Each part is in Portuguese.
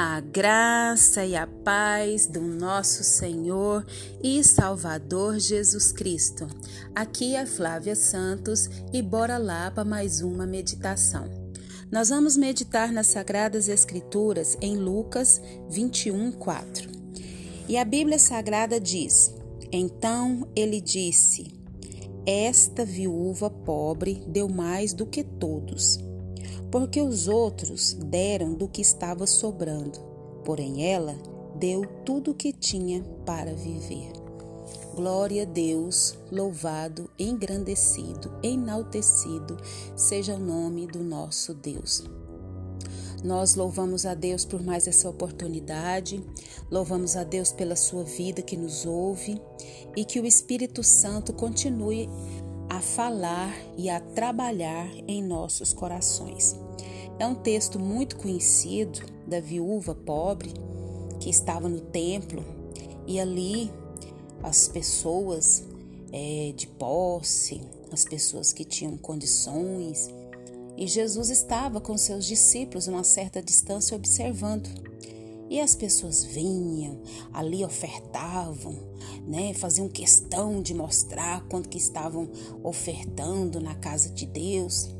A graça e a paz do nosso Senhor e Salvador Jesus Cristo. Aqui é Flávia Santos e bora lá para mais uma meditação. Nós vamos meditar nas Sagradas Escrituras em Lucas 21, 4. E a Bíblia Sagrada diz: Então ele disse: Esta viúva pobre deu mais do que todos porque os outros deram do que estava sobrando, porém ela deu tudo o que tinha para viver. Glória a Deus, louvado, engrandecido, enaltecido seja o nome do nosso Deus. Nós louvamos a Deus por mais essa oportunidade, louvamos a Deus pela sua vida que nos ouve e que o Espírito Santo continue a falar e a trabalhar em nossos corações. É um texto muito conhecido da viúva pobre que estava no templo e ali as pessoas é, de posse, as pessoas que tinham condições, e Jesus estava com seus discípulos a uma certa distância observando. E as pessoas vinham, ali ofertavam, né? Faziam questão de mostrar quanto que estavam ofertando na casa de Deus.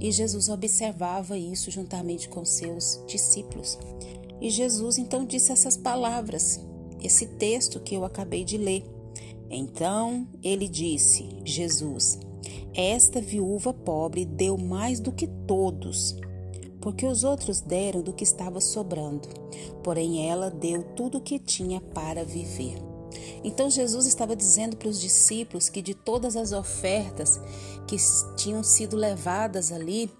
E Jesus observava isso juntamente com seus discípulos. E Jesus então disse essas palavras, esse texto que eu acabei de ler. Então ele disse: Jesus, esta viúva pobre deu mais do que todos porque os outros deram do que estava sobrando, porém ela deu tudo o que tinha para viver. Então Jesus estava dizendo para os discípulos que de todas as ofertas que tinham sido levadas ali,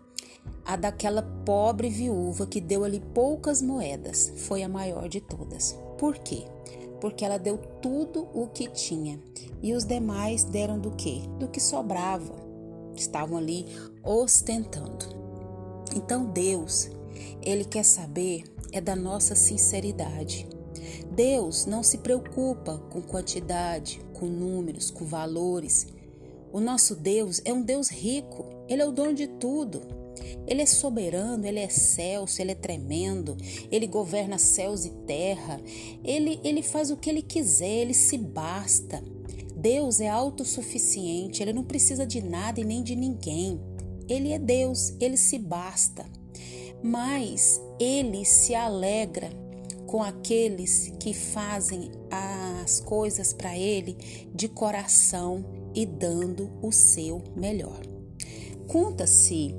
a daquela pobre viúva que deu ali poucas moedas foi a maior de todas. Por quê? Porque ela deu tudo o que tinha e os demais deram do que? Do que sobrava. Estavam ali ostentando. Então Deus, ele quer saber é da nossa sinceridade. Deus não se preocupa com quantidade, com números, com valores. O nosso Deus é um Deus rico, ele é o dono de tudo. Ele é soberano, ele é excelso, ele é tremendo, ele governa céus e terra, ele, ele faz o que ele quiser, ele se basta. Deus é autossuficiente, ele não precisa de nada e nem de ninguém. Ele é Deus, ele se basta. Mas ele se alegra com aqueles que fazem as coisas para ele de coração e dando o seu melhor. Conta-se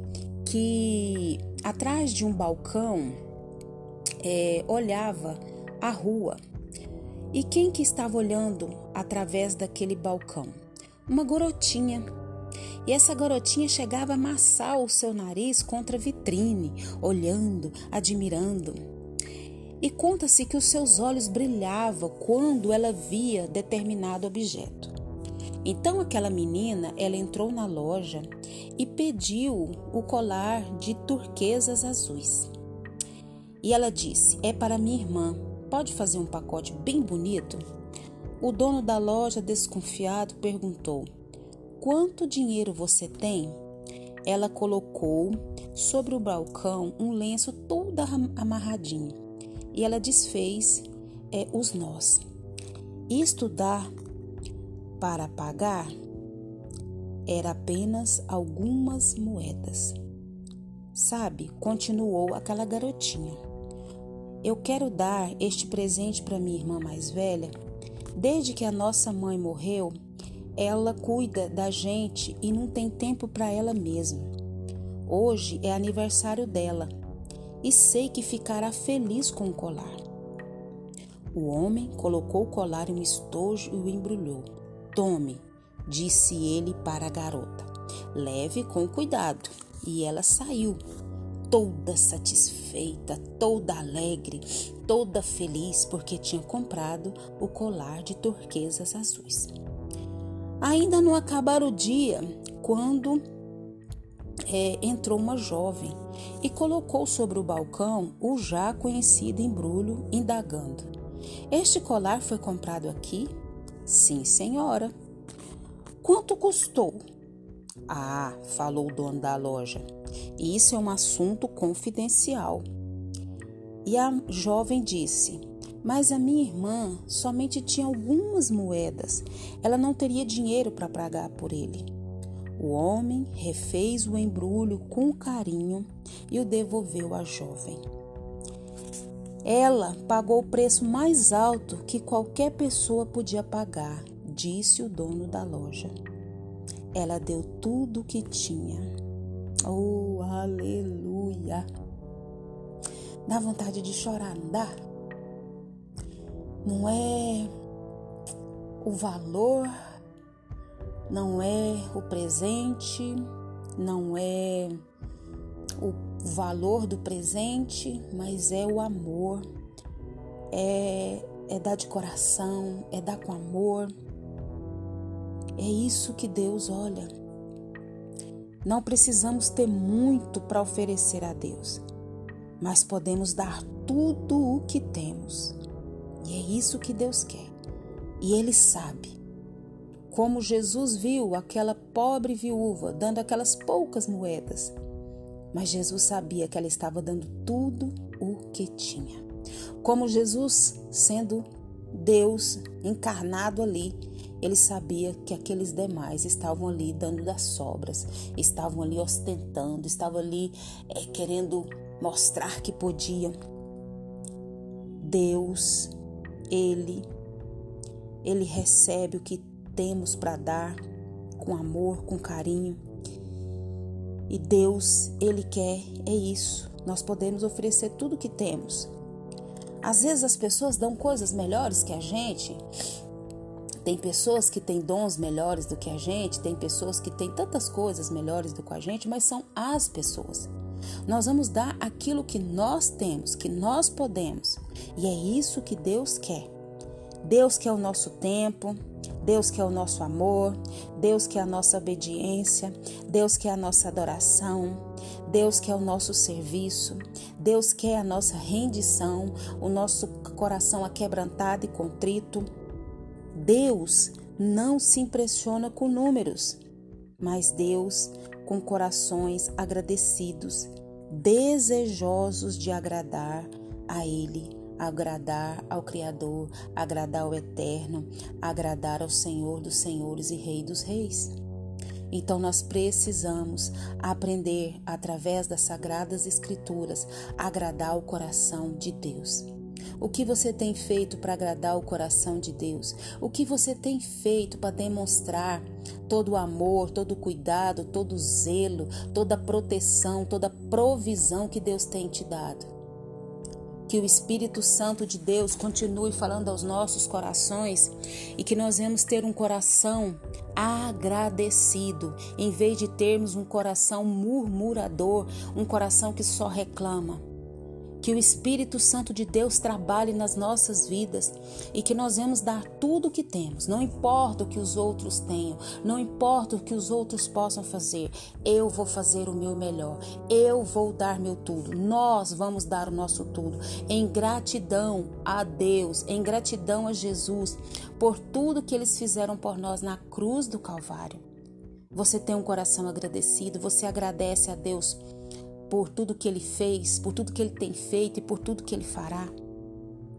que atrás de um balcão é, olhava a rua. E quem que estava olhando através daquele balcão? Uma garotinha e essa garotinha chegava a amassar o seu nariz contra a vitrine, olhando, admirando. E conta-se que os seus olhos brilhavam quando ela via determinado objeto. Então aquela menina, ela entrou na loja e pediu o colar de turquesas azuis. E ela disse: "É para minha irmã. Pode fazer um pacote bem bonito?" O dono da loja, desconfiado, perguntou: Quanto dinheiro você tem? Ela colocou sobre o balcão um lenço todo amarradinho e ela desfez é, os nós. Isto dá para pagar era apenas algumas moedas. Sabe, continuou aquela garotinha. Eu quero dar este presente para minha irmã mais velha. Desde que a nossa mãe morreu, ela cuida da gente e não tem tempo para ela mesma. Hoje é aniversário dela e sei que ficará feliz com o colar. O homem colocou o colar em um estojo e o embrulhou. Tome, disse ele para a garota. Leve com cuidado. E ela saiu, toda satisfeita, toda alegre, toda feliz porque tinha comprado o colar de turquesas azuis. Ainda não acabara o dia quando é, entrou uma jovem e colocou sobre o balcão o já conhecido embrulho, indagando: Este colar foi comprado aqui? Sim, senhora. Quanto custou? Ah, falou o dono da loja, isso é um assunto confidencial. E a jovem disse: Mas a minha irmã somente tinha algumas moedas, ela não teria dinheiro para pagar por ele. O homem refez o embrulho com carinho e o devolveu à jovem. Ela pagou o preço mais alto que qualquer pessoa podia pagar, disse o dono da loja. Ela deu tudo o que tinha. Oh, aleluia! Dá vontade de chorar, não dá? Não é o valor, não é o presente, não é o valor do presente, mas é o amor, é, é dar de coração, é dar com amor. É isso que Deus olha. Não precisamos ter muito para oferecer a Deus, mas podemos dar tudo o que temos. E é isso que Deus quer. E Ele sabe. Como Jesus viu aquela pobre viúva dando aquelas poucas moedas mas Jesus sabia que ela estava dando tudo o que tinha. Como Jesus, sendo Deus encarnado ali, ele sabia que aqueles demais estavam ali dando das sobras, estavam ali ostentando, estavam ali é, querendo mostrar que podiam. Deus, Ele, Ele recebe o que temos para dar com amor, com carinho. E Deus, Ele quer é isso. Nós podemos oferecer tudo que temos. Às vezes as pessoas dão coisas melhores que a gente. Tem pessoas que têm dons melhores do que a gente, tem pessoas que têm tantas coisas melhores do que a gente, mas são as pessoas. Nós vamos dar aquilo que nós temos, que nós podemos. E é isso que Deus quer. Deus quer o nosso tempo, Deus quer o nosso amor, Deus quer a nossa obediência, Deus quer a nossa adoração, Deus quer o nosso serviço, Deus quer a nossa rendição, o nosso coração aquebrantado e contrito. Deus não se impressiona com números, mas Deus com corações agradecidos, desejosos de agradar a Ele agradar ao Criador, agradar ao Eterno, agradar ao Senhor dos Senhores e Rei dos Reis. Então nós precisamos aprender através das sagradas escrituras agradar o coração de Deus. O que você tem feito para agradar o coração de Deus? O que você tem feito para demonstrar todo o amor, todo o cuidado, todo o zelo, toda a proteção, toda a provisão que Deus tem te dado? que o Espírito Santo de Deus continue falando aos nossos corações e que nós vamos ter um coração agradecido, em vez de termos um coração murmurador, um coração que só reclama. Que o Espírito Santo de Deus trabalhe nas nossas vidas e que nós vamos dar tudo o que temos, não importa o que os outros tenham, não importa o que os outros possam fazer, eu vou fazer o meu melhor, eu vou dar meu tudo, nós vamos dar o nosso tudo, em gratidão a Deus, em gratidão a Jesus, por tudo que eles fizeram por nós na cruz do Calvário. Você tem um coração agradecido, você agradece a Deus por tudo que ele fez, por tudo que ele tem feito e por tudo que ele fará.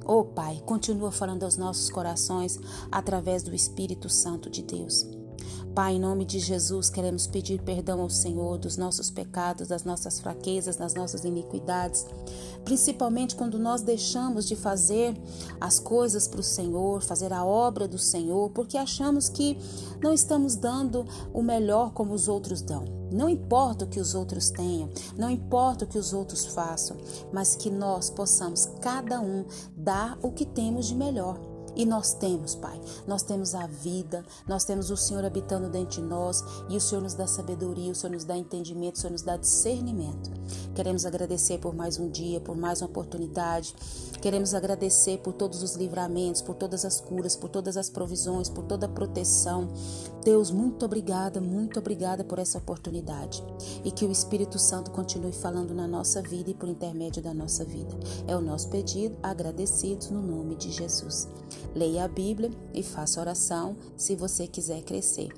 Oh Pai, continua falando aos nossos corações através do Espírito Santo de Deus. Pai, em nome de Jesus, queremos pedir perdão ao Senhor dos nossos pecados, das nossas fraquezas, das nossas iniquidades, principalmente quando nós deixamos de fazer as coisas para o Senhor, fazer a obra do Senhor, porque achamos que não estamos dando o melhor como os outros dão. Não importa o que os outros tenham, não importa o que os outros façam, mas que nós possamos cada um dar o que temos de melhor. E nós temos, Pai, nós temos a vida, nós temos o Senhor habitando dentro de nós e o Senhor nos dá sabedoria, o Senhor nos dá entendimento, o Senhor nos dá discernimento. Queremos agradecer por mais um dia, por mais uma oportunidade. Queremos agradecer por todos os livramentos, por todas as curas, por todas as provisões, por toda a proteção. Deus, muito obrigada, muito obrigada por essa oportunidade. E que o Espírito Santo continue falando na nossa vida e por intermédio da nossa vida. É o nosso pedido, agradecidos no nome de Jesus. Leia a Bíblia e faça oração se você quiser crescer.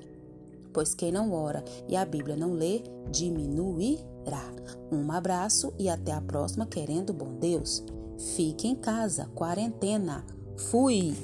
Pois quem não ora e a Bíblia não lê, diminuirá. Um abraço e até a próxima, querendo bom Deus. Fique em casa, quarentena. Fui!